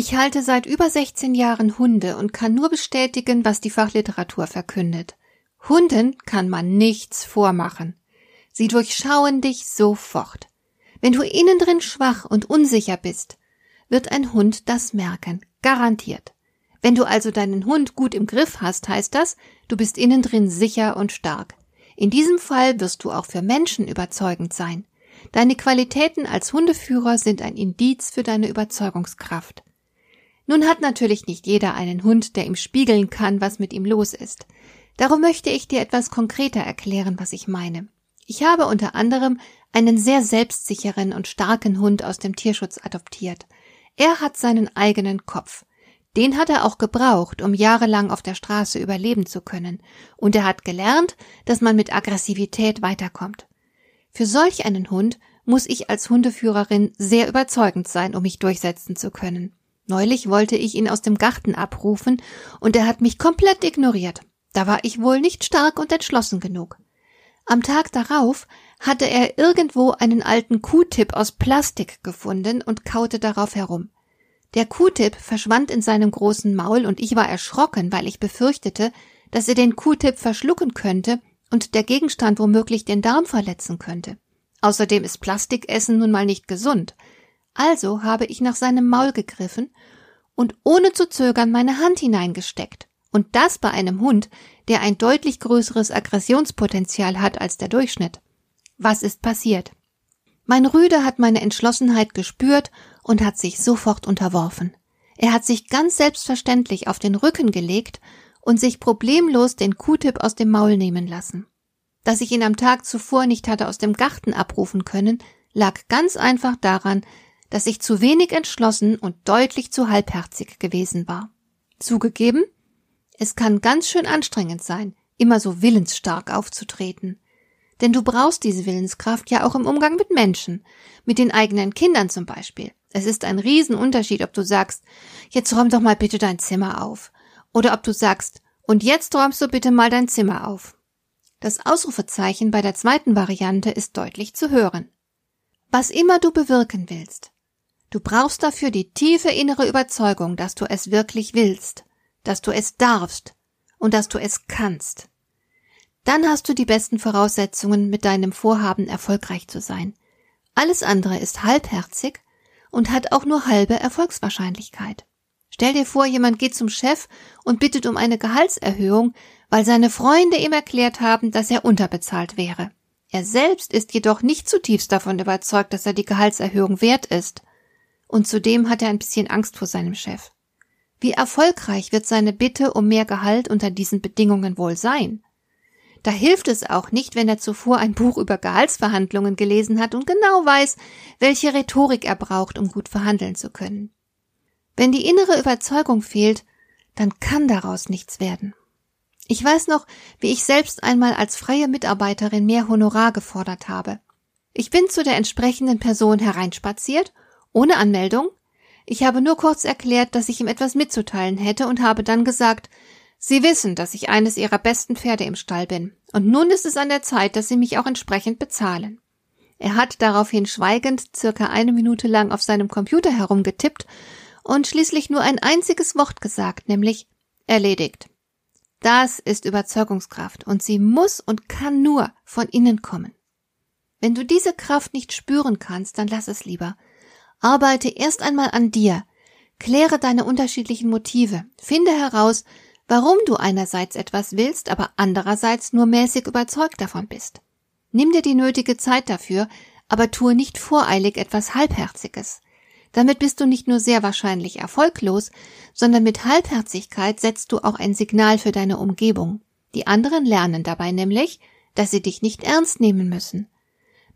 Ich halte seit über 16 Jahren Hunde und kann nur bestätigen, was die Fachliteratur verkündet. Hunden kann man nichts vormachen. Sie durchschauen dich sofort. Wenn du innen drin schwach und unsicher bist, wird ein Hund das merken, garantiert. Wenn du also deinen Hund gut im Griff hast, heißt das, du bist innen drin sicher und stark. In diesem Fall wirst du auch für Menschen überzeugend sein. Deine Qualitäten als Hundeführer sind ein Indiz für deine Überzeugungskraft. Nun hat natürlich nicht jeder einen Hund, der ihm spiegeln kann, was mit ihm los ist. Darum möchte ich dir etwas konkreter erklären, was ich meine. Ich habe unter anderem einen sehr selbstsicheren und starken Hund aus dem Tierschutz adoptiert. Er hat seinen eigenen Kopf. Den hat er auch gebraucht, um jahrelang auf der Straße überleben zu können. Und er hat gelernt, dass man mit Aggressivität weiterkommt. Für solch einen Hund muss ich als Hundeführerin sehr überzeugend sein, um mich durchsetzen zu können. Neulich wollte ich ihn aus dem Garten abrufen, und er hat mich komplett ignoriert. Da war ich wohl nicht stark und entschlossen genug. Am Tag darauf hatte er irgendwo einen alten Q-Tip aus Plastik gefunden und kaute darauf herum. Der Q-Tip verschwand in seinem großen Maul und ich war erschrocken, weil ich befürchtete, dass er den Q-Tip verschlucken könnte und der Gegenstand womöglich den Darm verletzen könnte. Außerdem ist Plastikessen nun mal nicht gesund. Also habe ich nach seinem Maul gegriffen und ohne zu zögern meine Hand hineingesteckt. Und das bei einem Hund, der ein deutlich größeres Aggressionspotenzial hat als der Durchschnitt. Was ist passiert? Mein Rüde hat meine Entschlossenheit gespürt und hat sich sofort unterworfen. Er hat sich ganz selbstverständlich auf den Rücken gelegt und sich problemlos den Q-Tip aus dem Maul nehmen lassen. Dass ich ihn am Tag zuvor nicht hatte aus dem Garten abrufen können, lag ganz einfach daran, dass ich zu wenig entschlossen und deutlich zu halbherzig gewesen war. Zugegeben, es kann ganz schön anstrengend sein, immer so willensstark aufzutreten. Denn du brauchst diese Willenskraft ja auch im Umgang mit Menschen, mit den eigenen Kindern zum Beispiel. Es ist ein Riesenunterschied, ob du sagst, jetzt räum doch mal bitte dein Zimmer auf. Oder ob du sagst, und jetzt räumst du bitte mal dein Zimmer auf. Das Ausrufezeichen bei der zweiten Variante ist deutlich zu hören. Was immer du bewirken willst, Du brauchst dafür die tiefe innere Überzeugung, dass du es wirklich willst, dass du es darfst und dass du es kannst. Dann hast du die besten Voraussetzungen, mit deinem Vorhaben erfolgreich zu sein. Alles andere ist halbherzig und hat auch nur halbe Erfolgswahrscheinlichkeit. Stell dir vor, jemand geht zum Chef und bittet um eine Gehaltserhöhung, weil seine Freunde ihm erklärt haben, dass er unterbezahlt wäre. Er selbst ist jedoch nicht zutiefst davon überzeugt, dass er die Gehaltserhöhung wert ist. Und zudem hat er ein bisschen Angst vor seinem Chef. Wie erfolgreich wird seine Bitte um mehr Gehalt unter diesen Bedingungen wohl sein? Da hilft es auch nicht, wenn er zuvor ein Buch über Gehaltsverhandlungen gelesen hat und genau weiß, welche Rhetorik er braucht, um gut verhandeln zu können. Wenn die innere Überzeugung fehlt, dann kann daraus nichts werden. Ich weiß noch, wie ich selbst einmal als freie Mitarbeiterin mehr Honorar gefordert habe. Ich bin zu der entsprechenden Person hereinspaziert ohne Anmeldung? Ich habe nur kurz erklärt, dass ich ihm etwas mitzuteilen hätte und habe dann gesagt, Sie wissen, dass ich eines Ihrer besten Pferde im Stall bin, und nun ist es an der Zeit, dass Sie mich auch entsprechend bezahlen. Er hat daraufhin schweigend circa eine Minute lang auf seinem Computer herumgetippt und schließlich nur ein einziges Wort gesagt, nämlich erledigt. Das ist Überzeugungskraft und sie muss und kann nur von innen kommen. Wenn du diese Kraft nicht spüren kannst, dann lass es lieber. Arbeite erst einmal an dir. Kläre deine unterschiedlichen Motive. Finde heraus, warum du einerseits etwas willst, aber andererseits nur mäßig überzeugt davon bist. Nimm dir die nötige Zeit dafür, aber tue nicht voreilig etwas Halbherziges. Damit bist du nicht nur sehr wahrscheinlich erfolglos, sondern mit Halbherzigkeit setzt du auch ein Signal für deine Umgebung. Die anderen lernen dabei nämlich, dass sie dich nicht ernst nehmen müssen.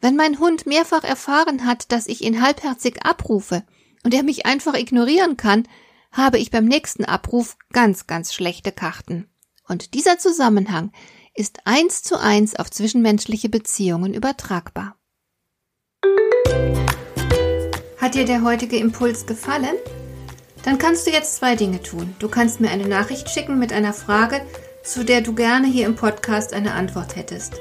Wenn mein Hund mehrfach erfahren hat, dass ich ihn halbherzig abrufe und er mich einfach ignorieren kann, habe ich beim nächsten Abruf ganz, ganz schlechte Karten. Und dieser Zusammenhang ist eins zu eins auf zwischenmenschliche Beziehungen übertragbar. Hat dir der heutige Impuls gefallen? Dann kannst du jetzt zwei Dinge tun. Du kannst mir eine Nachricht schicken mit einer Frage, zu der du gerne hier im Podcast eine Antwort hättest.